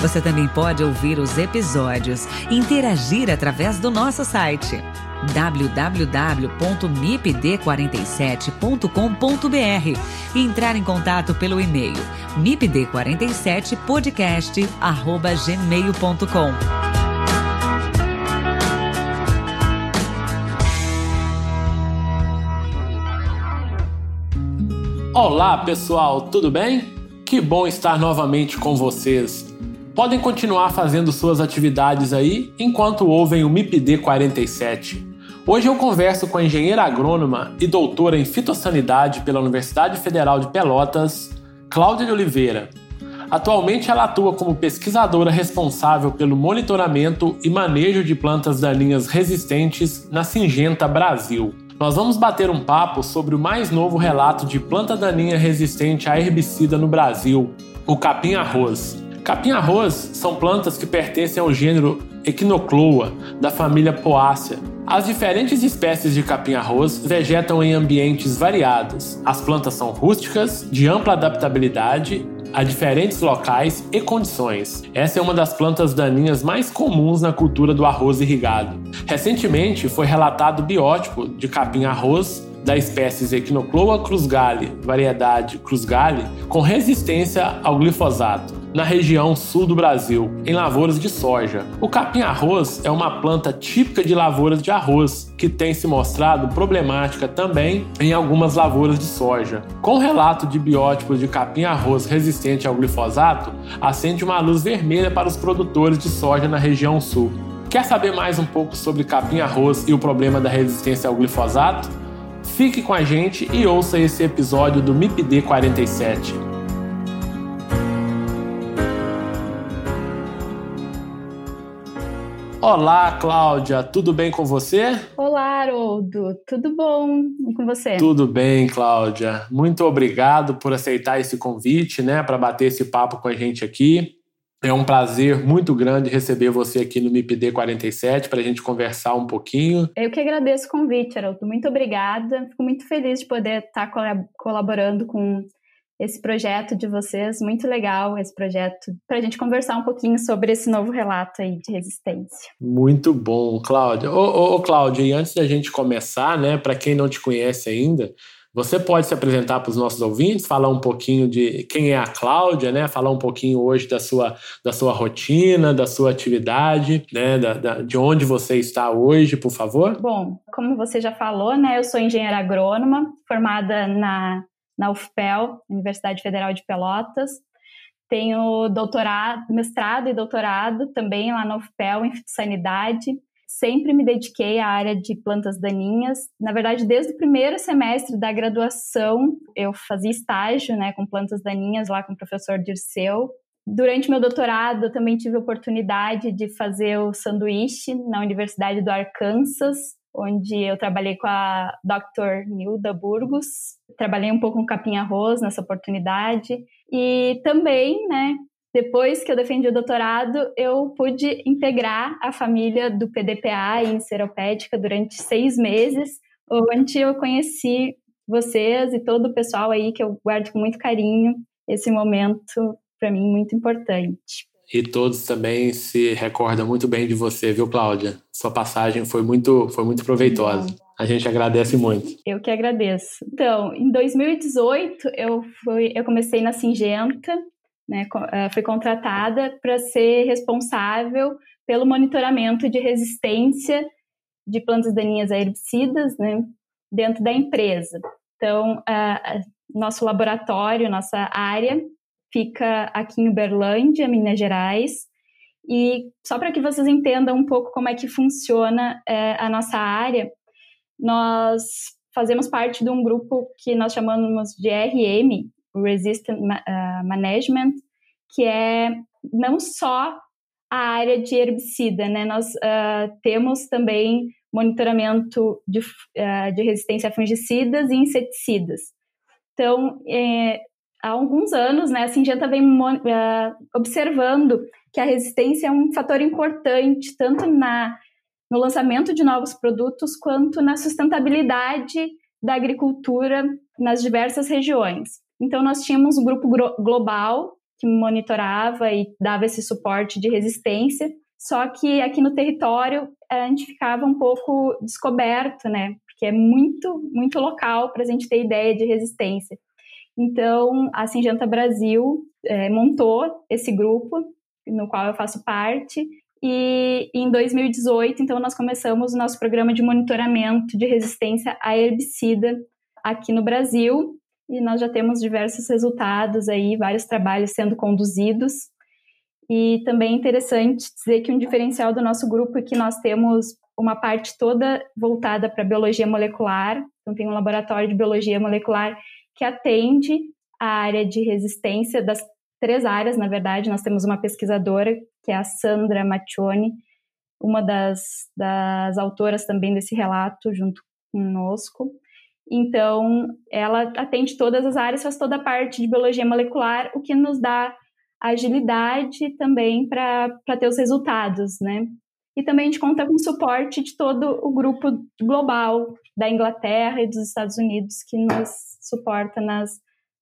Você também pode ouvir os episódios e interagir através do nosso site www.mipd47.com.br e entrar em contato pelo e-mail mipd47podcast@gmail.com. Olá, pessoal, tudo bem? Que bom estar novamente com vocês podem continuar fazendo suas atividades aí enquanto ouvem o MIPD 47. Hoje eu converso com a engenheira agrônoma e doutora em fitossanidade pela Universidade Federal de Pelotas, Cláudia de Oliveira. Atualmente ela atua como pesquisadora responsável pelo monitoramento e manejo de plantas daninhas resistentes na Singenta Brasil. Nós vamos bater um papo sobre o mais novo relato de planta daninha resistente a herbicida no Brasil, o capim-arroz. Capim-arroz são plantas que pertencem ao gênero Echinocloa, da família Poácea. As diferentes espécies de capim-arroz vegetam em ambientes variados. As plantas são rústicas, de ampla adaptabilidade a diferentes locais e condições. Essa é uma das plantas daninhas mais comuns na cultura do arroz irrigado. Recentemente foi relatado biótipo de capim-arroz da espécie Echinocloa cruzgali, variedade cruzgali, com resistência ao glifosato na região sul do Brasil, em lavouras de soja. O capim-arroz é uma planta típica de lavouras de arroz, que tem se mostrado problemática também em algumas lavouras de soja. Com o relato de biótipos de capim-arroz resistente ao glifosato, acende uma luz vermelha para os produtores de soja na região sul. Quer saber mais um pouco sobre capim-arroz e o problema da resistência ao glifosato? Fique com a gente e ouça esse episódio do MIPD 47. Olá, Cláudia, tudo bem com você? Olá, Haroldo, tudo bom? E com você? Tudo bem, Cláudia. Muito obrigado por aceitar esse convite, né, para bater esse papo com a gente aqui. É um prazer muito grande receber você aqui no MIPD 47 para a gente conversar um pouquinho. Eu que agradeço o convite, Haroldo. Muito obrigada. Fico muito feliz de poder estar colaborando com esse projeto de vocês, muito legal esse projeto, para a gente conversar um pouquinho sobre esse novo relato aí de resistência. Muito bom, Cláudia. Ô, ô, ô Cláudia, e antes da gente começar, né, para quem não te conhece ainda, você pode se apresentar para os nossos ouvintes, falar um pouquinho de quem é a Cláudia, né? Falar um pouquinho hoje da sua, da sua rotina, da sua atividade, né? Da, da, de onde você está hoje, por favor. Bom, como você já falou, né? Eu sou engenheira agrônoma, formada na na UFPEL, Universidade Federal de Pelotas. Tenho doutorado, mestrado e doutorado também lá na UFPEL em fitossanidade. Sempre me dediquei à área de plantas daninhas. Na verdade, desde o primeiro semestre da graduação, eu fazia estágio né, com plantas daninhas lá com o professor Dirceu. Durante meu doutorado, eu também tive a oportunidade de fazer o sanduíche na Universidade do Arkansas, onde eu trabalhei com a Dr. Nilda Burgos, trabalhei um pouco com capim-arroz nessa oportunidade, e também, né, depois que eu defendi o doutorado, eu pude integrar a família do PDPA em Seropédica durante seis meses, onde eu conheci vocês e todo o pessoal aí que eu guardo com muito carinho esse momento para mim muito importante e todos também se recordam muito bem de você, viu, Cláudia? Sua passagem foi muito, foi muito proveitosa. A gente agradece muito. Eu que agradeço. Então, em 2018, eu, fui, eu comecei na Singenta, né, fui contratada para ser responsável pelo monitoramento de resistência de plantas daninhas a herbicidas né, dentro da empresa. Então, nosso laboratório, nossa área fica aqui em Uberlândia, Minas Gerais. E só para que vocês entendam um pouco como é que funciona é, a nossa área, nós fazemos parte de um grupo que nós chamamos de RM, Resistant uh, Management, que é não só a área de herbicida, né? Nós uh, temos também monitoramento de, uh, de resistência a fungicidas e inseticidas. Então, é, há alguns anos, né, a Singenta vem uh, observando que a resistência é um fator importante tanto na, no lançamento de novos produtos quanto na sustentabilidade da agricultura nas diversas regiões. Então, nós tínhamos um grupo global que monitorava e dava esse suporte de resistência, só que aqui no território a gente ficava um pouco descoberto, né? Porque é muito, muito local para a gente ter ideia de resistência. Então, a Singenta Brasil é, montou esse grupo, no qual eu faço parte, e em 2018, então, nós começamos o nosso programa de monitoramento de resistência a herbicida aqui no Brasil, e nós já temos diversos resultados aí, vários trabalhos sendo conduzidos. E também é interessante dizer que um diferencial do nosso grupo é que nós temos uma parte toda voltada para biologia molecular, então tem um laboratório de biologia molecular que atende a área de resistência das três áreas, na verdade, nós temos uma pesquisadora, que é a Sandra Maccioni, uma das, das autoras também desse relato, junto conosco. Então, ela atende todas as áreas, faz toda a parte de biologia molecular, o que nos dá agilidade também para ter os resultados, né? E também a gente conta com o suporte de todo o grupo global da Inglaterra e dos Estados Unidos que nos suporta nas,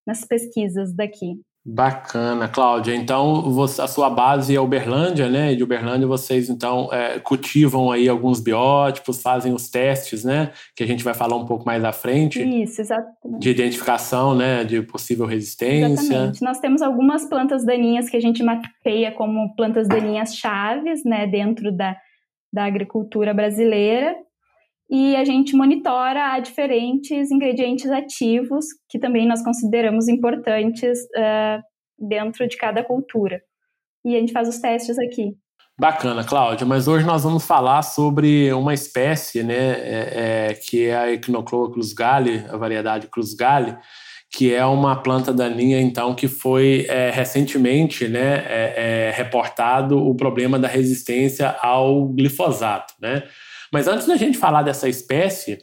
nas pesquisas daqui. Bacana, Cláudia. Então, você, a sua base é Uberlândia, né? E de Uberlândia vocês, então, é, cultivam aí alguns biótipos, fazem os testes, né? Que a gente vai falar um pouco mais à frente. Isso, exatamente. De identificação, né? De possível resistência. Exatamente. Nós temos algumas plantas daninhas que a gente mapeia como plantas daninhas chaves, né? Dentro da, da agricultura brasileira e a gente monitora diferentes ingredientes ativos que também nós consideramos importantes uh, dentro de cada cultura. E a gente faz os testes aqui. Bacana, Cláudia, mas hoje nós vamos falar sobre uma espécie, né, é, é, que é a Echinocloa cruzgali, a variedade cruzgali, que é uma planta daninha, então, que foi é, recentemente né, é, é, reportado o problema da resistência ao glifosato, né? Mas antes da gente falar dessa espécie,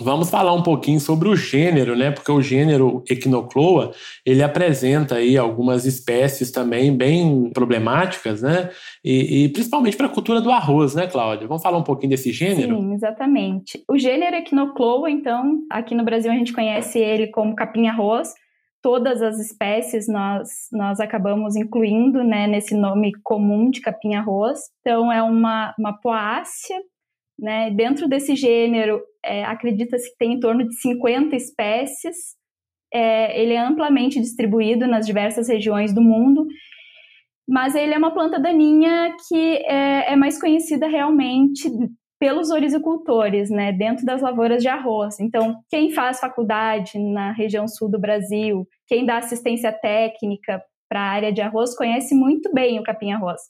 vamos falar um pouquinho sobre o gênero, né? Porque o gênero Echinocloa, ele apresenta aí algumas espécies também bem problemáticas, né? E, e principalmente para a cultura do arroz, né, Cláudia? Vamos falar um pouquinho desse gênero? Sim, exatamente. O gênero Echinocloa, então, aqui no Brasil a gente conhece ele como capim-arroz. Todas as espécies nós, nós acabamos incluindo né, nesse nome comum de capim-arroz. Então, é uma, uma poácea né? Dentro desse gênero, é, acredita-se que tem em torno de 50 espécies. É, ele é amplamente distribuído nas diversas regiões do mundo, mas ele é uma planta daninha que é, é mais conhecida realmente pelos orizicultores, né, dentro das lavouras de arroz. Então, quem faz faculdade na região sul do Brasil, quem dá assistência técnica para a área de arroz, conhece muito bem o capim-arroz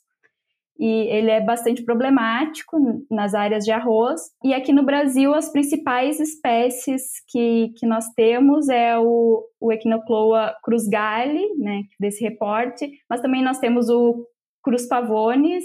e ele é bastante problemático nas áreas de arroz. E aqui no Brasil, as principais espécies que, que nós temos é o, o Echinocloa cruzgali, né, desse reporte, mas também nós temos o Cruz pavones,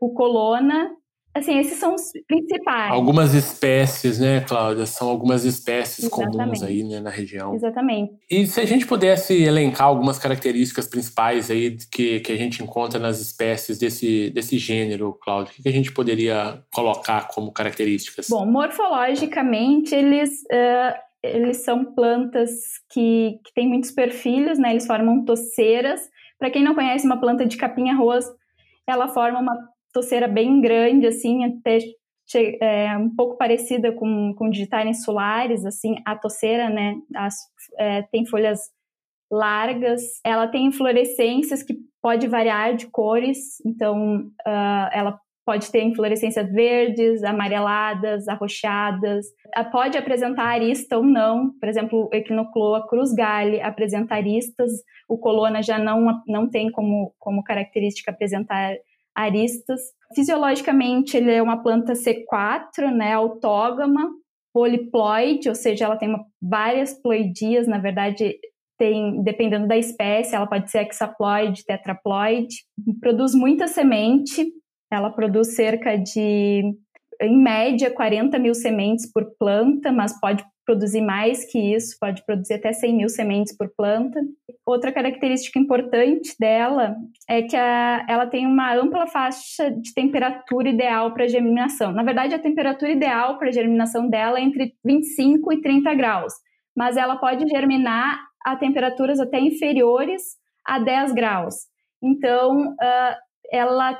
o Colona Assim, esses são os principais. Algumas espécies, né, Cláudia? São algumas espécies Exatamente. comuns aí né, na região. Exatamente. E se a gente pudesse elencar algumas características principais aí que, que a gente encontra nas espécies desse, desse gênero, Cláudia, o que a gente poderia colocar como características? Bom, morfologicamente, eles, uh, eles são plantas que, que têm muitos perfilhos, né? Eles formam toceiras. Para quem não conhece uma planta de capim-arroz, ela forma uma toceira bem grande, assim, até é, um pouco parecida com, com digitais insulares, assim, a toceira, né, as, é, tem folhas largas, ela tem inflorescências que pode variar de cores, então uh, ela pode ter inflorescências verdes, amareladas, arroxeadas, pode apresentar arista ou não, por exemplo, o Echinocloa cruzgali apresenta aristas, o colona já não, não tem como, como característica apresentar aristas. Fisiologicamente, ele é uma planta C4, né, autógama, poliploide, ou seja, ela tem uma, várias ploidias, na verdade, tem, dependendo da espécie, ela pode ser hexaploide, tetraploide, produz muita semente, ela produz cerca de, em média, 40 mil sementes por planta, mas pode produzir mais que isso, pode produzir até 100 mil sementes por planta. Outra característica importante dela é que a, ela tem uma ampla faixa de temperatura ideal para germinação. Na verdade, a temperatura ideal para germinação dela é entre 25 e 30 graus, mas ela pode germinar a temperaturas até inferiores a 10 graus. Então, uh, ela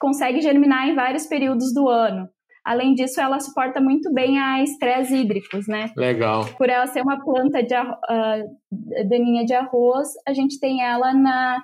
consegue germinar em vários períodos do ano. Além disso, ela suporta muito bem a estresse hídricos, né? Legal. Por ela ser uma planta de uh, daninha de arroz, a gente tem ela na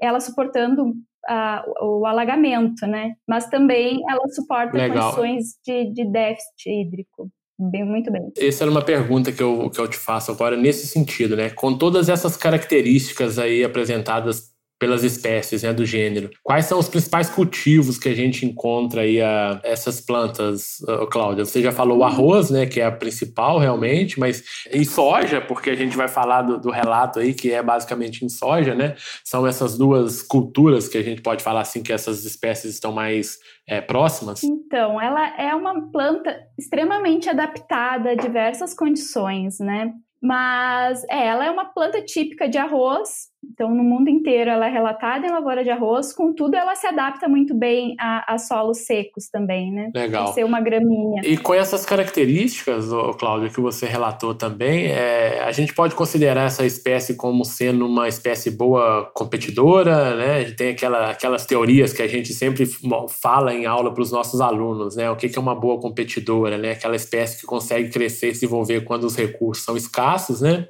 ela suportando uh, o alagamento, né? Mas também ela suporta Legal. condições de, de déficit hídrico. Bem, muito bem. Essa era uma pergunta que eu, que eu te faço agora nesse sentido, né? Com todas essas características aí apresentadas pelas espécies né, do gênero. Quais são os principais cultivos que a gente encontra aí a, essas plantas, Cláudia? Você já falou o arroz, né, que é a principal realmente, mas em soja, porque a gente vai falar do, do, relato aí que é basicamente em soja, né? São essas duas culturas que a gente pode falar assim que essas espécies estão mais é, próximas? Então, ela é uma planta extremamente adaptada a diversas condições, né? Mas é, ela é uma planta típica de arroz, então no mundo inteiro ela é relatada em lavoura de arroz, contudo ela se adapta muito bem a, a solos secos também, né? Legal. Por ser uma graminha. E com essas características, Cláudio, que você relatou também, é, a gente pode considerar essa espécie como sendo uma espécie boa competidora, né? Tem aquela, aquelas teorias que a gente sempre fala em aula para os nossos alunos, né? O que é uma boa competidora, né? Aquela espécie que consegue crescer e se desenvolver quando os recursos são escassos, né?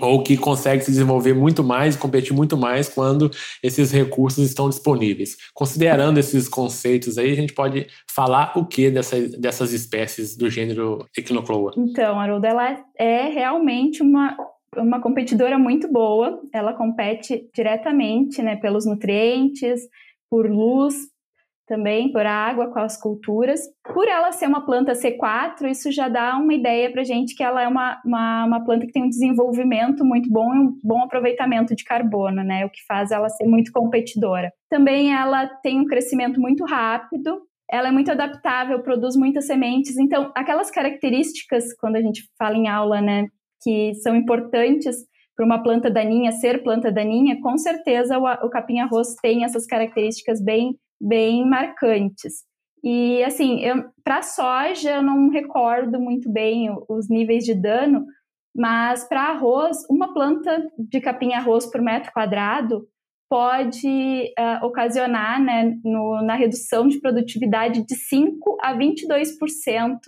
Ou que consegue se desenvolver muito mais competir muito mais quando esses recursos estão disponíveis. Considerando esses conceitos aí, a gente pode falar o que dessa, dessas espécies do gênero Echinocloa? Então, Haroldo, ela é realmente uma, uma competidora muito boa. Ela compete diretamente né, pelos nutrientes, por luz, também por água com as culturas. Por ela ser uma planta C4, isso já dá uma ideia para gente que ela é uma, uma, uma, planta que tem um desenvolvimento muito bom e um bom aproveitamento de carbono, né? O que faz ela ser muito competidora. Também ela tem um crescimento muito rápido, ela é muito adaptável, produz muitas sementes. Então, aquelas características, quando a gente fala em aula, né, que são importantes para uma planta daninha ser planta daninha, com certeza o, o capim-arroz tem essas características bem bem marcantes. E assim, para soja eu não recordo muito bem os níveis de dano, mas para arroz, uma planta de capim-arroz por metro quadrado pode uh, ocasionar né, no, na redução de produtividade de 5 a 22%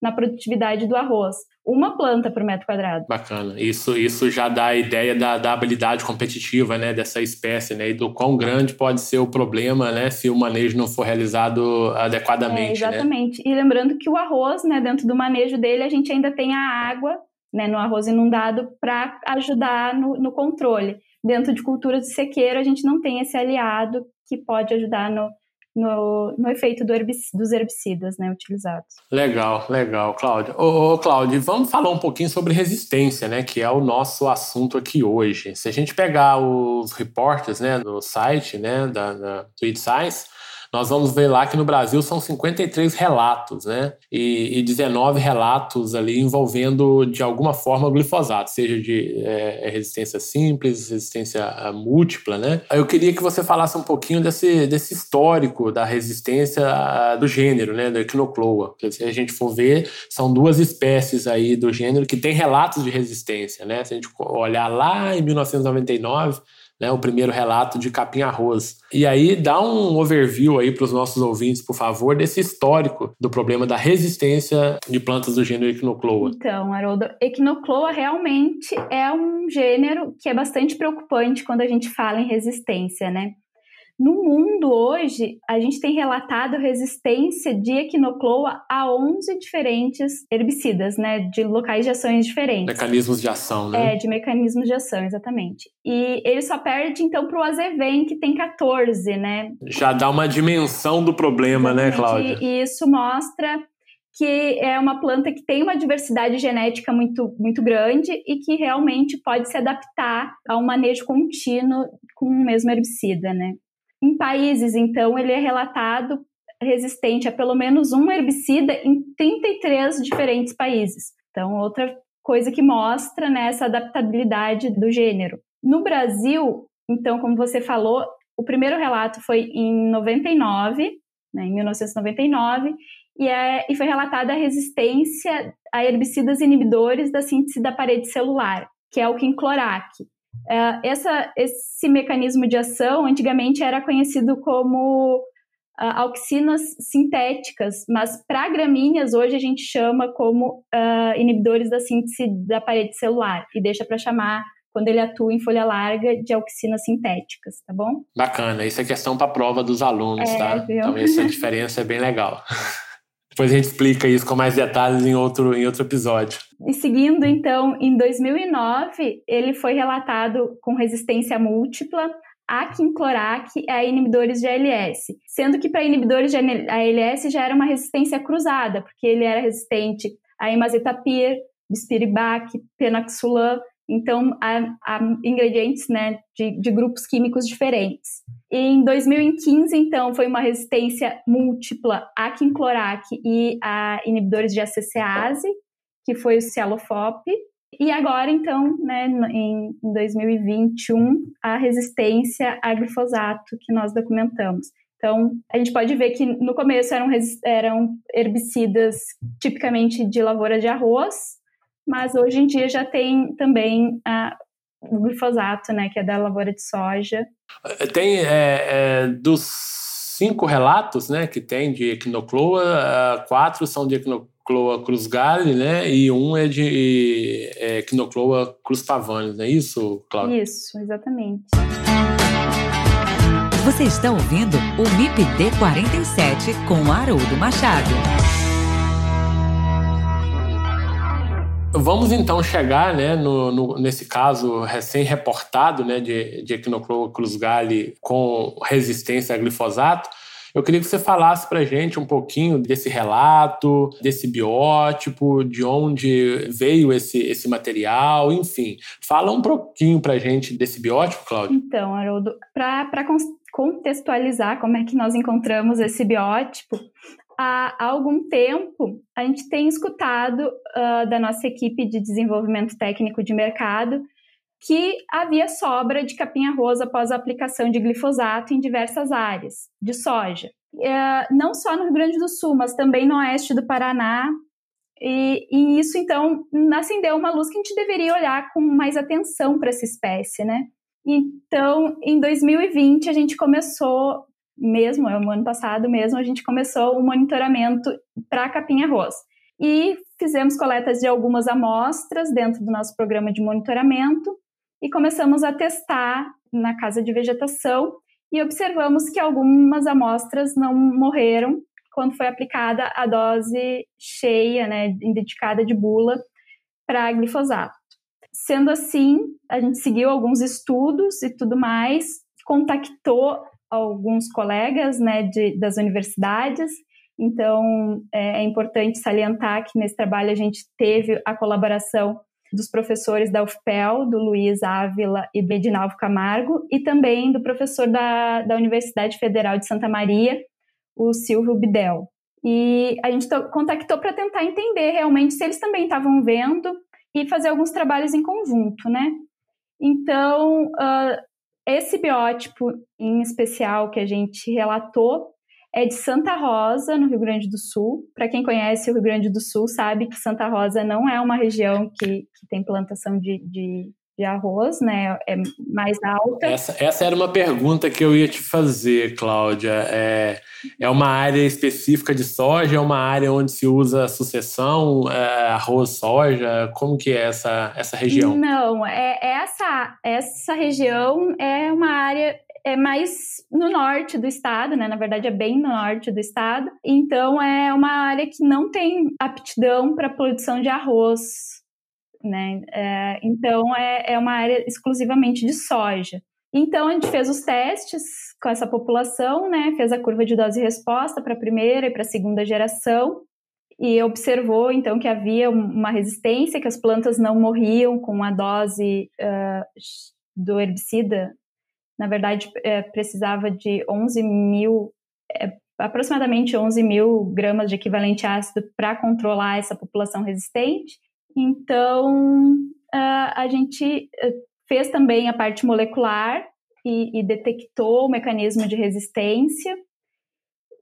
na produtividade do arroz uma planta por metro quadrado. Bacana. Isso, isso já dá a ideia da, da habilidade competitiva né, dessa espécie, né? E do quão grande pode ser o problema, né? Se o manejo não for realizado adequadamente. É, exatamente. Né? E lembrando que o arroz, né, dentro do manejo dele, a gente ainda tem a água né, no arroz inundado para ajudar no, no controle. Dentro de culturas de sequeiro, a gente não tem esse aliado que pode ajudar no, no, no efeito do dos herbicidas né, utilizados. Legal, legal, Cláudio. Ô, ô, Cláudio, vamos falar um pouquinho sobre resistência, né, que é o nosso assunto aqui hoje. Se a gente pegar os reportes né, do site né, da, da Tweet Science, nós vamos ver lá que no Brasil são 53 relatos, né? E, e 19 relatos ali envolvendo de alguma forma o glifosato, seja de é, é resistência simples, resistência ah, múltipla, né? Eu queria que você falasse um pouquinho desse, desse histórico da resistência ah, do gênero, né? Do Echinocloa. Se a gente for ver, são duas espécies aí do gênero que têm relatos de resistência, né? Se a gente olhar lá em 1999 né, o primeiro relato de capim arroz. E aí dá um overview aí para os nossos ouvintes, por favor, desse histórico do problema da resistência de plantas do gênero Echinocloa. Então, Haroldo, Echinocloa realmente é um gênero que é bastante preocupante quando a gente fala em resistência, né? No mundo hoje, a gente tem relatado resistência de equinocloa a 11 diferentes herbicidas, né, de locais de ações diferentes. Mecanismos de ação, né? É, de mecanismos de ação, exatamente. E ele só perde então para o Azeven, que tem 14, né? Já dá uma dimensão do problema, né, exatamente. né, Cláudia? E isso mostra que é uma planta que tem uma diversidade genética muito, muito grande e que realmente pode se adaptar a um manejo contínuo com o mesmo herbicida, né? Em países, então, ele é relatado resistente a pelo menos um herbicida em 33 diferentes países. Então, outra coisa que mostra né, essa adaptabilidade do gênero. No Brasil, então, como você falou, o primeiro relato foi em 99, né, em 1999, e, é, e foi relatada a resistência a herbicidas inibidores da síntese da parede celular, que é o quinclorac. Uh, essa, esse mecanismo de ação antigamente era conhecido como uh, auxinas sintéticas, mas para gramíneas hoje a gente chama como uh, inibidores da síntese da parede celular e deixa para chamar quando ele atua em folha larga de auxinas sintéticas, tá bom? Bacana, isso é questão para prova dos alunos, é, tá? Viu? Então essa diferença é bem legal. Depois a gente explica isso com mais detalhes em outro, em outro episódio. E seguindo, então, em 2009, ele foi relatado com resistência múltipla a quinclorac e a inibidores de ALS, sendo que para inibidores de ALS já era uma resistência cruzada, porque ele era resistente a imazetapir, bispiribac, penaxulam, então há, há ingredientes né, de, de, grupos químicos diferentes. E em 2015, então, foi uma resistência múltipla a quinclorac e a inibidores de ACCase, que foi o Cialofop, e agora, então, né, em 2021, a resistência a glifosato que nós documentamos. Então, a gente pode ver que no começo eram, eram herbicidas tipicamente de lavoura de arroz, mas hoje em dia já tem também a, o glifosato, né, que é da lavoura de soja. Tem é, é, dos cinco relatos, né, que tem de equinocloa, quatro são de equinocloa Cloa Cruz Gale, né? E um é de é, Quinocloa Cruz Pavanes, não é isso, Cláudia? Isso, exatamente. Você está ouvindo o MIPD 47 com Haroldo Machado. Vamos então chegar, né, no, no nesse caso recém-reportado, né, de, de Equinocloa Cruz Gale com resistência a glifosato. Eu queria que você falasse para gente um pouquinho desse relato, desse biótipo, de onde veio esse, esse material, enfim. Fala um pouquinho para gente desse biótipo, Cláudio. Então, Haroldo, para contextualizar como é que nós encontramos esse biótipo, há, algum tempo a gente tem escutado uh, da nossa equipe de desenvolvimento técnico de mercado que havia sobra de capim-arroz após a aplicação de glifosato em diversas áreas de soja. É, não só no Rio Grande do Sul, mas também no oeste do Paraná. E, e isso, então, acendeu uma luz que a gente deveria olhar com mais atenção para essa espécie, né? Então, em 2020, a gente começou, mesmo, é o ano passado mesmo, a gente começou o monitoramento para capim-arroz. E fizemos coletas de algumas amostras dentro do nosso programa de monitoramento e começamos a testar na casa de vegetação e observamos que algumas amostras não morreram quando foi aplicada a dose cheia, né, dedicada de bula para glifosato. Sendo assim, a gente seguiu alguns estudos e tudo mais, contactou alguns colegas né, de, das universidades. Então, é, é importante salientar que nesse trabalho a gente teve a colaboração dos professores da UFPEL, do Luiz Ávila e do Edinalvo Camargo, e também do professor da, da Universidade Federal de Santa Maria, o Silvio Bidel. E a gente contactou para tentar entender realmente se eles também estavam vendo e fazer alguns trabalhos em conjunto, né? Então, uh, esse biótipo em especial que a gente relatou é de Santa Rosa, no Rio Grande do Sul. Para quem conhece o Rio Grande do Sul, sabe que Santa Rosa não é uma região que, que tem plantação de, de, de, arroz, né? É mais alta. Essa, essa era uma pergunta que eu ia te fazer, Cláudia. É, é uma área específica de soja? É uma área onde se usa sucessão, é, arroz, soja? Como que é essa, essa região? Não, é, essa, essa região é uma área é mais no norte do estado, né? Na verdade, é bem no norte do estado. Então, é uma área que não tem aptidão para produção de arroz, né? É, então, é, é uma área exclusivamente de soja. Então, a gente fez os testes com essa população, né? Fez a curva de dose e resposta para a primeira e para a segunda geração. e observou então que havia uma resistência, que as plantas não morriam com a dose uh, do herbicida. Na verdade, é, precisava de 11 mil, é, aproximadamente 11 mil gramas de equivalente ácido para controlar essa população resistente. Então, a gente fez também a parte molecular e, e detectou o mecanismo de resistência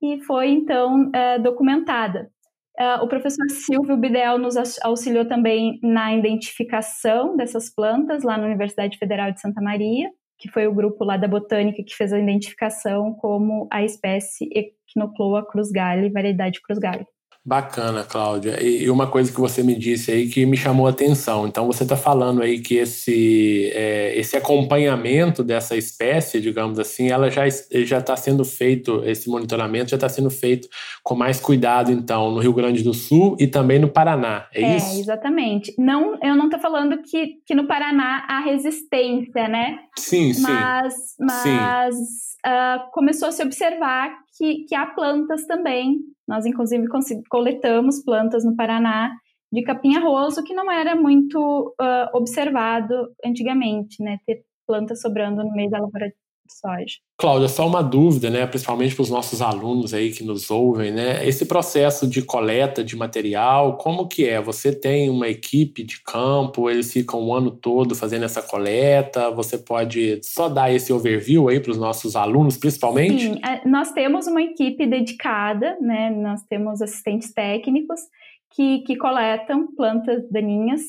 e foi então uh, documentada. Uh, o professor Silvio Bidel nos auxiliou também na identificação dessas plantas lá na Universidade Federal de Santa Maria, que foi o grupo lá da botânica que fez a identificação como a espécie Echinocloa cruzgali, variedade cruzgali. Bacana, Cláudia. E uma coisa que você me disse aí que me chamou a atenção. Então, você está falando aí que esse, é, esse acompanhamento dessa espécie, digamos assim, ela já já está sendo feito, esse monitoramento já está sendo feito com mais cuidado, então, no Rio Grande do Sul e também no Paraná. É, é isso? exatamente. Não, eu não estou falando que, que no Paraná há resistência, né? Sim, sim. Mas, mas uh, começou a se observar que, que há plantas também nós, inclusive, coletamos plantas no Paraná de capim-arroz, o que não era muito uh, observado antigamente, né? Ter plantas sobrando no meio da lavoura de soja. Cláudia, só uma dúvida, né, principalmente para os nossos alunos aí que nos ouvem, né? Esse processo de coleta de material, como que é? Você tem uma equipe de campo, eles ficam o ano todo fazendo essa coleta? Você pode só dar esse overview aí para os nossos alunos, principalmente? Sim, é, nós temos uma equipe dedicada, né? Nós temos assistentes técnicos que, que coletam plantas daninhas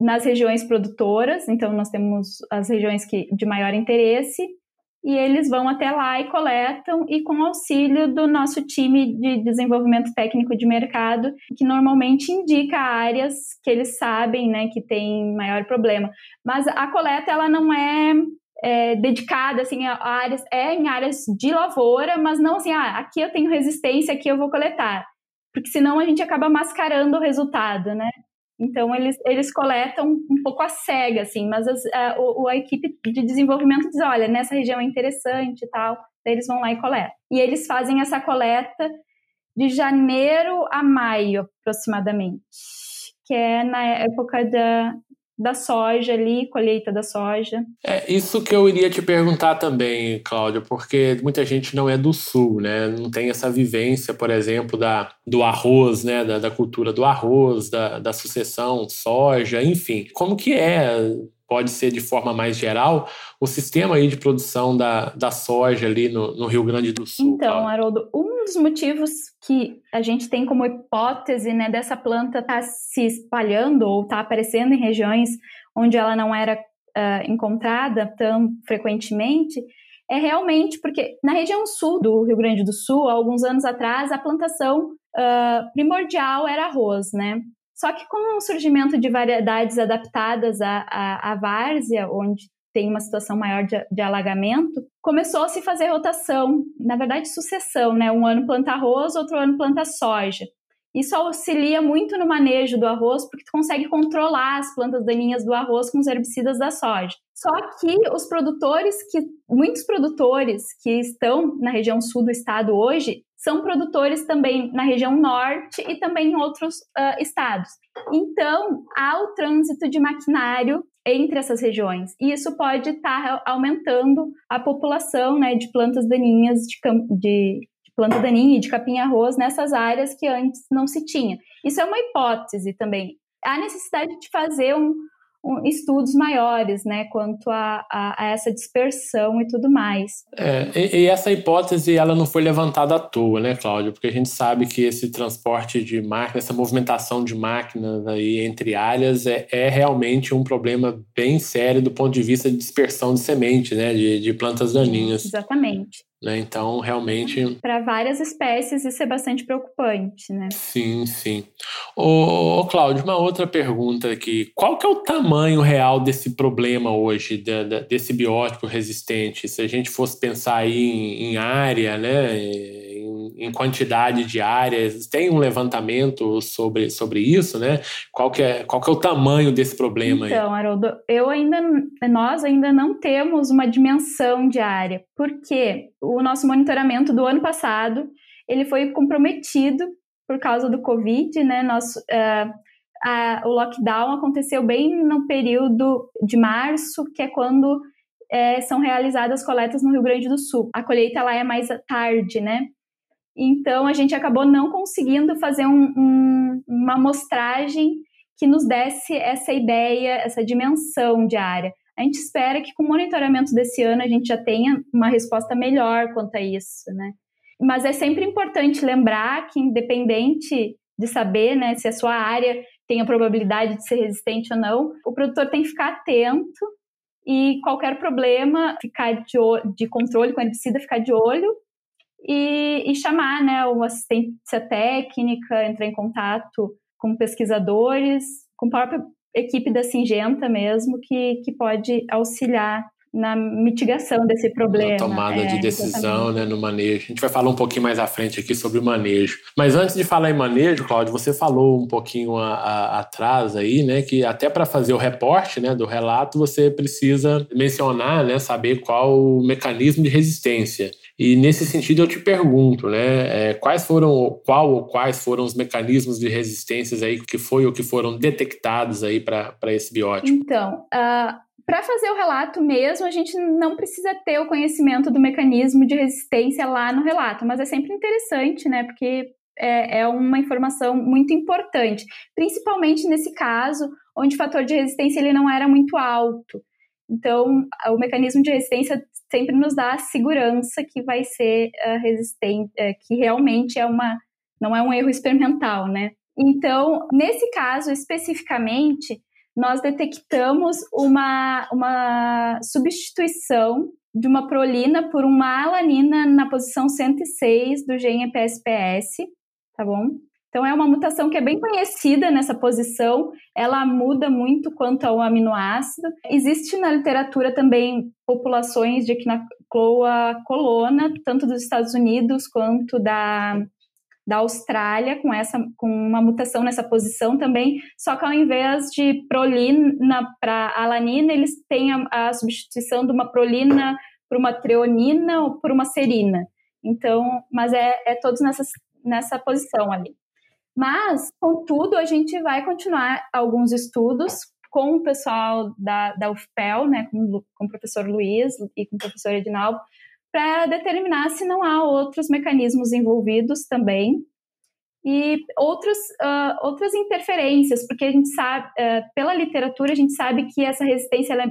nas regiões produtoras, então nós temos as regiões que, de maior interesse e eles vão até lá e coletam, e com auxílio do nosso time de desenvolvimento técnico de mercado, que normalmente indica áreas que eles sabem né, que tem maior problema. Mas a coleta ela não é, é dedicada assim, a áreas, é em áreas de lavoura, mas não assim, ah, aqui eu tenho resistência, aqui eu vou coletar. Porque senão a gente acaba mascarando o resultado, né? Então, eles, eles coletam um pouco a cega, assim, mas as, a, a, a, equipe de desenvolvimento diz, olha, nessa região é interessante e tal, daí eles vão lá e coletam. E eles fazem essa coleta de janeiro a maio, aproximadamente, que é na época da, da soja ali, colheita da soja. É isso que eu iria te perguntar também, Cláudia, porque muita gente não é do sul, né? Não tem essa vivência, por exemplo, da, do arroz, né? Da, da cultura do arroz, da, da sucessão soja, enfim. Como que é pode ser de forma mais geral, o sistema aí de produção da, da soja ali no, no Rio Grande do Sul. Então, Haroldo, um dos motivos que a gente tem como hipótese né, dessa planta estar tá se espalhando ou estar tá aparecendo em regiões onde ela não era uh, encontrada tão frequentemente é realmente porque na região sul do Rio Grande do Sul, alguns anos atrás, a plantação uh, primordial era arroz, né? Só que com o surgimento de variedades adaptadas à, à, à várzea, onde tem uma situação maior de, de alagamento, começou a se fazer rotação, na verdade sucessão, né? Um ano planta arroz, outro ano planta soja. Isso auxilia muito no manejo do arroz, porque tu consegue controlar as plantas daninhas do arroz com os herbicidas da soja. Só que os produtores que muitos produtores que estão na região sul do estado hoje são produtores também na região norte e também em outros uh, estados. Então, há o trânsito de maquinário entre essas regiões, e isso pode estar tá aumentando a população né, de plantas daninhas de, de, de planta daninha e de capim-arroz nessas áreas que antes não se tinha. Isso é uma hipótese também. Há necessidade de fazer um, estudos maiores, né, quanto a, a, a, essa dispersão e tudo mais. É, e, e, essa hipótese ela não foi levantada à toa, né, Cláudio? Porque a gente sabe que esse transporte de máquinas, essa movimentação de máquinas aí entre áreas é, é realmente um problema bem sério do ponto de vista de dispersão de semente, né, de, de plantas daninhas. Exatamente. Né? Então, realmente. Para várias espécies, isso é bastante preocupante, né? Sim, sim. Ô, ô, Cláudio, uma outra pergunta aqui. Qual que é o tamanho real desse problema hoje, de, desse biótipo resistente? Se a gente fosse pensar aí em, em área, né? Em quantidade de áreas? Tem um levantamento sobre, sobre isso, né? Qual que, é, qual que é o tamanho desse problema então, aí? Haroldo, eu ainda, nós ainda não temos uma dimensão de área, porque o nosso monitoramento do ano passado, ele foi comprometido por causa do Covid, né? Nosso, uh, a, o lockdown aconteceu bem no período de março, que é quando é, são realizadas coletas no Rio Grande do Sul. A colheita lá é mais tarde, né? Então a gente acabou não conseguindo fazer um, um, uma amostragem que nos desse essa ideia, essa dimensão de área. A gente espera que com o monitoramento desse ano a gente já tenha uma resposta melhor quanto a isso, né? Mas é sempre importante lembrar que, independente de saber né, se a sua área tem a probabilidade de ser resistente ou não, o produtor tem que ficar atento e qualquer problema, ficar de, de controle com herbicida, ficar de olho e, e chamar né, uma assistência técnica, entrar em contato com pesquisadores, com a própria equipe da Singenta mesmo, que, que pode auxiliar na mitigação desse problema. Na tomada é, de decisão, né, no manejo. A gente vai falar um pouquinho mais à frente aqui sobre o manejo. Mas antes de falar em manejo, Cláudio, você falou um pouquinho a, a, atrás aí, né, que até para fazer o reporte, né, do relato, você precisa mencionar, né, saber qual o mecanismo de resistência. E nesse sentido eu te pergunto, né, é, quais foram, qual ou quais foram os mecanismos de resistências aí que foi ou que foram detectados aí para esse biótipo? Então, uh, para fazer o relato mesmo, a gente não precisa ter o conhecimento do mecanismo de resistência lá no relato, mas é sempre interessante, né, porque é, é uma informação muito importante, principalmente nesse caso onde o fator de resistência ele não era muito alto. Então, o mecanismo de resistência sempre nos dá a segurança que vai ser uh, resistente, uh, que realmente é uma, não é um erro experimental, né? Então, nesse caso especificamente, nós detectamos uma, uma substituição de uma prolina por uma alanina na posição 106 do gene EPSPS, tá bom? Então é uma mutação que é bem conhecida nessa posição, ela muda muito quanto ao aminoácido. Existe na literatura também populações de Equinocloa colona, tanto dos Estados Unidos quanto da, da Austrália, com, essa, com uma mutação nessa posição também, só que ao invés de prolina para alanina, eles têm a, a substituição de uma prolina por uma treonina ou por uma serina. Então, mas é, é todos nessas, nessa posição ali. Mas, contudo, a gente vai continuar alguns estudos com o pessoal da, da UFPEL, né, com, com o professor Luiz e com o professor Edinaldo, para determinar se não há outros mecanismos envolvidos também e outros, uh, outras interferências, porque a gente sabe, uh, pela literatura, a gente sabe que essa resistência é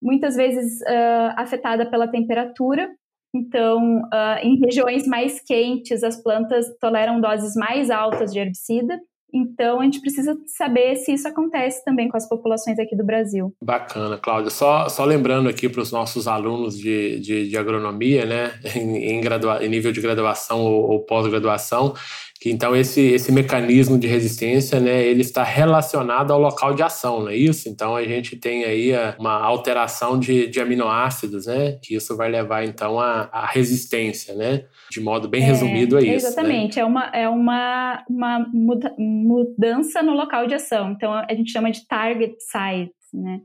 muitas vezes uh, afetada pela temperatura, então, uh, em regiões mais quentes, as plantas toleram doses mais altas de herbicida. Então, a gente precisa saber se isso acontece também com as populações aqui do Brasil. Bacana, Cláudia. Só, só lembrando aqui para os nossos alunos de, de, de agronomia, né, em, em, gradua, em nível de graduação ou, ou pós-graduação, então esse, esse mecanismo de resistência, né, ele está relacionado ao local de ação, não é isso? Então a gente tem aí uma alteração de, de aminoácidos, né, que isso vai levar então à, resistência, né, de modo bem é, resumido é isso. Né? Exatamente, né? é, uma, é uma, uma mudança no local de ação, então a gente chama de target site, né,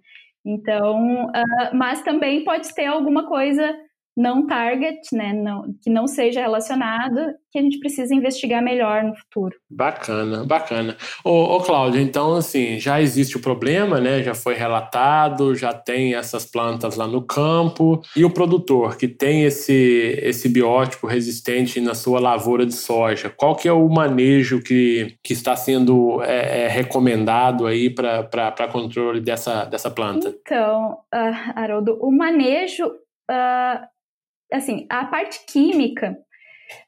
então, uh, mas também pode ter alguma coisa não target, né, não, que não seja relacionado, que a gente precisa investigar melhor no futuro. Bacana, bacana. Ô, ô Cláudio, então assim, já existe o problema, né, já foi relatado, já tem essas plantas lá no campo, e o produtor que tem esse, esse biótipo resistente na sua lavoura de soja, qual que é o manejo que, que está sendo é, é, recomendado aí para controle dessa, dessa planta? Então, uh, Haroldo, o manejo... Uh, assim, a parte química,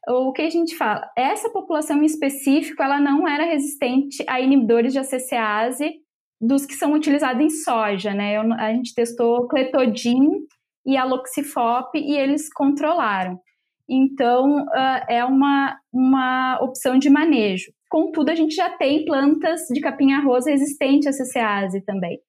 o que a gente fala, essa população em específico, ela não era resistente a inibidores de ACCase dos que são utilizados em soja, né? Eu, a gente testou cletodin e aloxifop e eles controlaram. Então, uh, é uma, uma opção de manejo. Contudo, a gente já tem plantas de capim-arroz resistente a CCase também.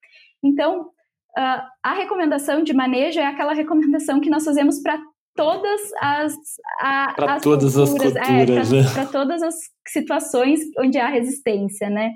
Então, uh, a recomendação de manejo é aquela recomendação que nós fazemos para todas as para todas culturas, as culturas, é, para né? todas as situações onde há resistência, né?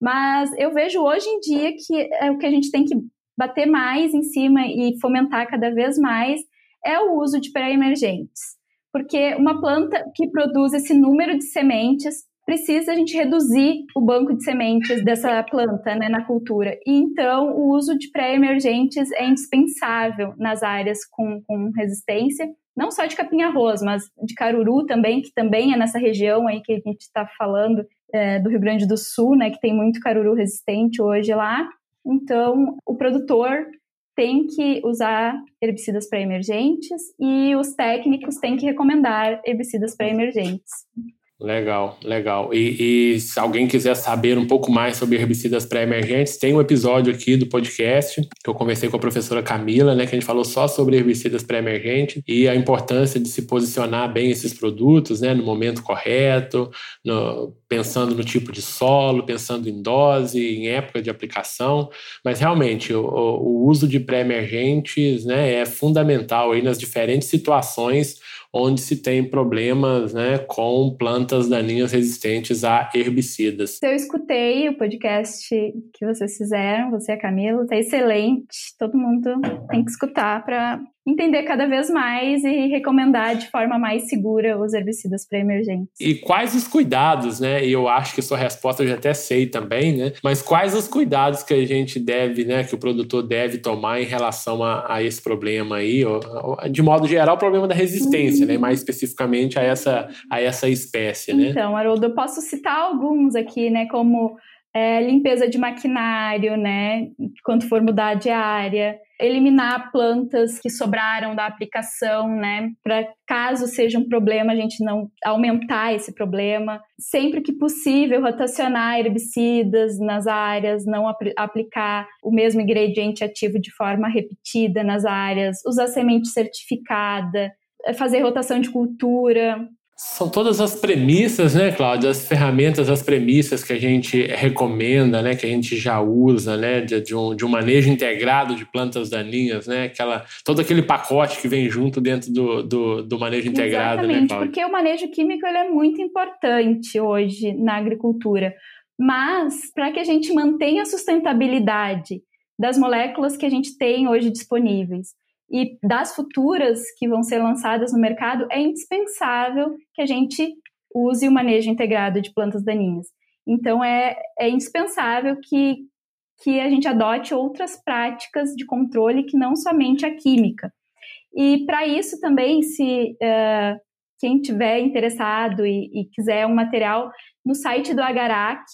Mas eu vejo hoje em dia que é o que a gente tem que bater mais em cima e fomentar cada vez mais é o uso de pré-emergentes. Porque uma planta que produz esse número de sementes, precisa a gente reduzir o banco de sementes dessa planta né, na cultura. E então o uso de pré-emergentes é indispensável nas áreas com, com resistência, não só de capim-arroz, mas de caruru também, que também é nessa região aí que a gente está falando, é, do Rio Grande do Sul, né, que tem muito caruru resistente hoje lá. Então, o produtor tem que usar herbicidas pré-emergentes e os técnicos têm que recomendar herbicidas pré-emergentes. Legal, legal. E, e, se alguém quiser saber um pouco mais sobre herbicidas pré-emergentes, tem um episódio aqui do podcast que eu conversei com a professora Camila, né, que a gente falou só sobre herbicidas pré-emergentes e a importância de se posicionar bem esses produtos, né, no momento correto, no, pensando no tipo de solo, pensando em dose, em época de aplicação. Mas realmente o, o uso de pré-emergentes, né, é fundamental aí nas diferentes situações onde se tem problemas né, com plantas daninhas resistentes a herbicidas. Eu escutei o podcast que vocês fizeram, você e a Camila, está excelente. Todo mundo tem que escutar para entender cada vez mais e recomendar de forma mais segura os herbicidas pré-emergentes. E quais os cuidados, né? E eu acho que sua resposta eu já até sei também, né? Mas quais os cuidados que a gente deve, né, que o produtor deve tomar em relação a, a esse problema aí, ou, ou, de modo geral, o problema da resistência, uhum. né? Mais especificamente a essa, a essa espécie, né? Então, Haroldo, eu posso citar alguns aqui, né? Como é, limpeza de maquinário, né? Quando for mudar de área, eliminar plantas que sobraram da aplicação, né? Para caso seja um problema, a gente não aumentar esse problema. Sempre que possível, rotacionar herbicidas nas áreas, não ap aplicar o mesmo ingrediente ativo de forma repetida nas áreas, usar semente certificada, fazer rotação de cultura, são todas as premissas, né, Cláudia? As ferramentas, as premissas que a gente recomenda, né, que a gente já usa, né, de, de, um, de um manejo integrado de plantas daninhas, né, aquela, todo aquele pacote que vem junto dentro do, do, do manejo integrado, né, Exatamente, né, Cláudia? porque o manejo químico ele é muito importante hoje na agricultura, mas para que a gente mantenha a sustentabilidade das moléculas que a gente tem hoje disponíveis, e das futuras que vão ser lançadas no mercado, é indispensável que a gente use o manejo integrado de plantas daninhas. Então, é, é indispensável que, que a gente adote outras práticas de controle que não somente a química. E para isso também, se uh, quem tiver interessado e, e, quiser um material, no site do Agarac,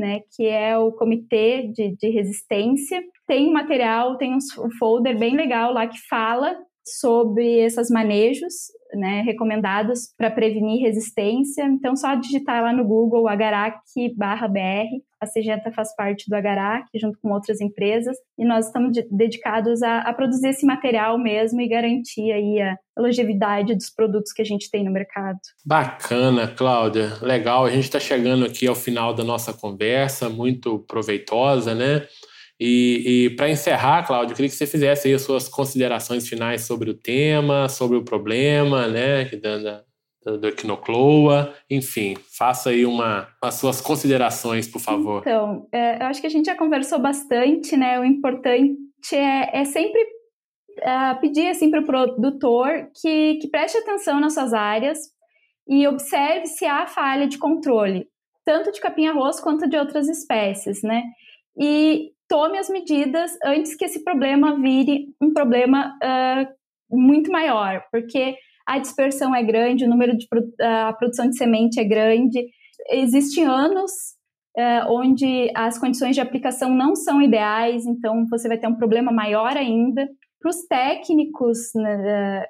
né, que é o Comitê de, de Resistência, tem um material, tem um folder bem legal lá que fala sobre esses manejos né, recomendados para prevenir resistência. Então, só digitar lá no Google Agarac barra BR. A Segenta faz parte do Agarac, junto com outras empresas, e nós estamos de dedicados a, a, produzir esse material mesmo e garantir aí a longevidade dos produtos que a gente tem no mercado. Bacana, Cláudia. Legal. A gente está chegando aqui ao final da nossa conversa, muito proveitosa, né? E, e para encerrar, Cláudio, eu queria que você fizesse aí as suas considerações finais sobre o tema, sobre o problema, né, da, da, do Equinocloa, enfim, faça aí uma, as suas considerações, por favor. Então, é, eu acho que a gente já conversou bastante, né, o importante é, é sempre é, pedir assim, para o produtor que, que preste atenção nas suas áreas e observe se há falha de controle, tanto de capim-arroz quanto de outras espécies, né? E tome as medidas antes que esse problema vire um problema uh, muito maior, porque a dispersão é grande, o número de a produção de semente é grande. Existem anos uh, onde as condições de aplicação não são ideais, então você vai ter um problema maior ainda. Para os técnicos né,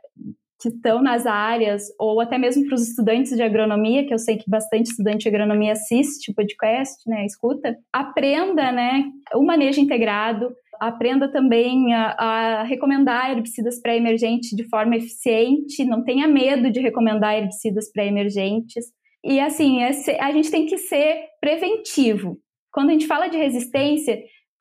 que estão nas áreas, ou até mesmo para os estudantes de agronomia, que eu sei que bastante estudante de agronomia assiste o podcast, né, escuta, aprenda, né, o manejo integrado, aprenda também a, a recomendar herbicidas pré-emergentes de forma eficiente, não tenha medo de recomendar herbicidas pré-emergentes. E assim, a gente tem que ser preventivo. Quando a gente fala de resistência,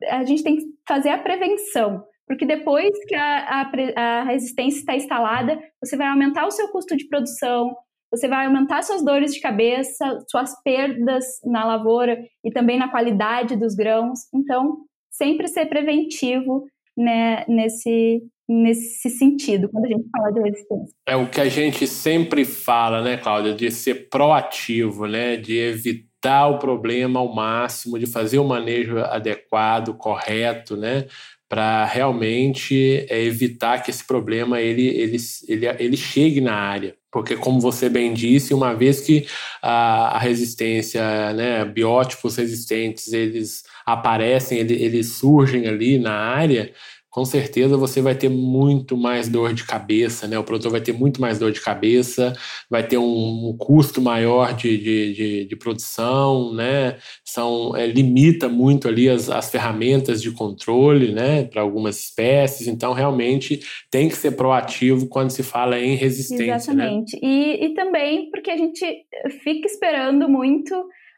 a gente tem que fazer a prevenção. Porque depois que a, a, a resistência está instalada, você vai aumentar o seu custo de produção, você vai aumentar suas dores de cabeça, suas perdas na lavoura e também na qualidade dos grãos. Então, sempre ser preventivo né, nesse, nesse sentido, quando a gente fala de resistência. É o que a gente sempre fala, né, Cláudia, de ser proativo, né, de evitar o problema ao máximo, de fazer o manejo adequado, correto, né? Para realmente é, evitar que esse problema ele, ele, ele, ele chegue na área. Porque, como você bem disse, uma vez que a, a resistência, né, biótipos resistentes, eles aparecem, eles, eles surgem ali na área, com certeza você vai ter muito mais dor de cabeça, né? O produtor vai ter muito mais dor de cabeça, vai ter um, um custo maior de, de, de, de, produção, né? São, é, limita muito ali as, as ferramentas de controle, né? Para algumas espécies, então realmente tem que ser proativo quando se fala em resistência. Né? Exatamente. Né? E, e também porque a gente fica esperando muito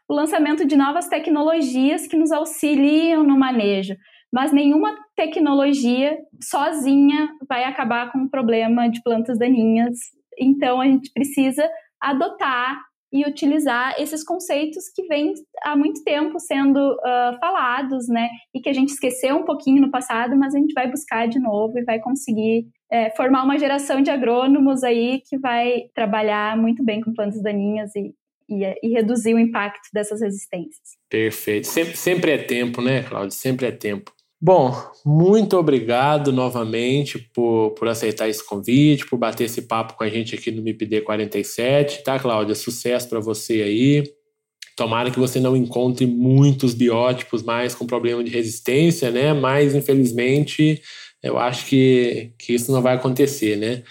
o lançamento de novas tecnologias que nos auxiliam no manejo mas nenhuma tecnologia sozinha vai acabar com o problema de plantas daninhas. Então a gente precisa adotar e utilizar esses conceitos que vêm há muito tempo sendo uh, falados, né? E que a gente esqueceu um pouquinho no passado, mas a gente vai buscar de novo e vai conseguir é, formar uma geração de agrônomos aí que vai trabalhar muito bem com plantas daninhas e, e, e reduzir o impacto dessas resistências. Perfeito. Sempre, sempre é tempo, né, Cláudio? Sempre é tempo. Bom, muito obrigado novamente por, por aceitar esse convite, por bater esse papo com a gente aqui no MIPD 47, tá, Cláudia? Sucesso para você aí. Tomara que você não encontre muitos biótipos mais com problema de resistência, né? Mas, infelizmente, eu acho que, que isso não vai acontecer, né?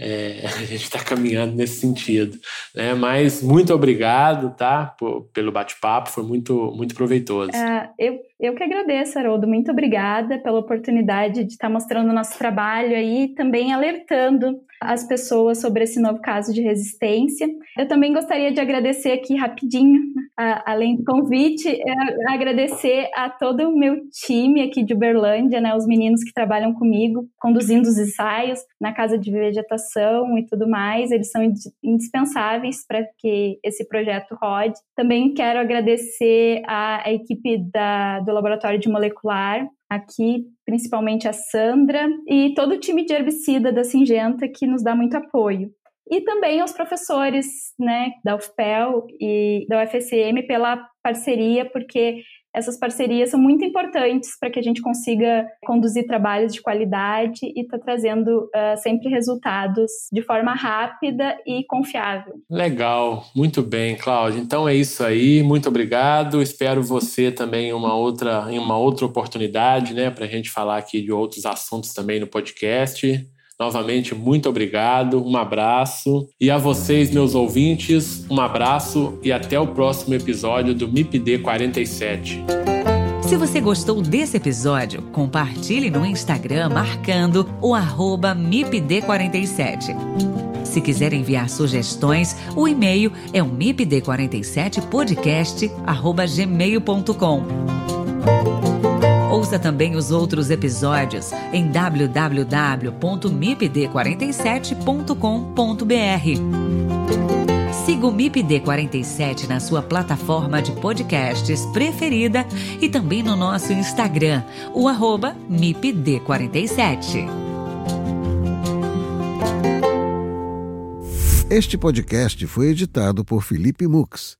É, a gente está caminhando nesse sentido. Né? Mas muito obrigado tá, por, pelo bate-papo, foi muito, muito proveitoso. É, eu, eu que agradeço, Haroldo. Muito obrigada pela oportunidade de estar mostrando o nosso trabalho aí e também alertando as pessoas sobre esse novo caso de resistência. Eu também gostaria de agradecer aqui rapidinho, a, além do convite, é, agradecer a todo o meu time aqui de Uberlândia, né, os meninos que trabalham comigo, conduzindo os ensaios na casa de vegetação e tudo mais. Eles são indispensáveis para que esse projeto rode. Também quero agradecer a, a equipe da, do Laboratório de Molecular, aqui, principalmente a Sandra e todo o time de herbicida da Singenta que nos dá muito apoio. E também aos professores né, da UFPEL e da UFSM pela parceria, porque essas parcerias são muito importantes para que a gente consiga conduzir trabalhos de qualidade e estar tá trazendo uh, sempre resultados de forma rápida e confiável. Legal, muito bem, Cláudia. Então é isso aí, muito obrigado. Espero você também em uma outra, em uma outra oportunidade, né, para a gente falar aqui de outros assuntos também no podcast. Novamente, muito obrigado, um abraço. E a vocês, meus ouvintes, um abraço e até o próximo episódio do MIPD 47. Se você gostou desse episódio, compartilhe no Instagram marcando o arroba MIPD47. Se quiser enviar sugestões, o e-mail é o mipd47podcast@gmail.com. Ouça também os outros episódios em www.mipd47.com.br. Siga o MIPD47 na sua plataforma de podcasts preferida e também no nosso Instagram, o arroba MIPD47. Este podcast foi editado por Felipe Mux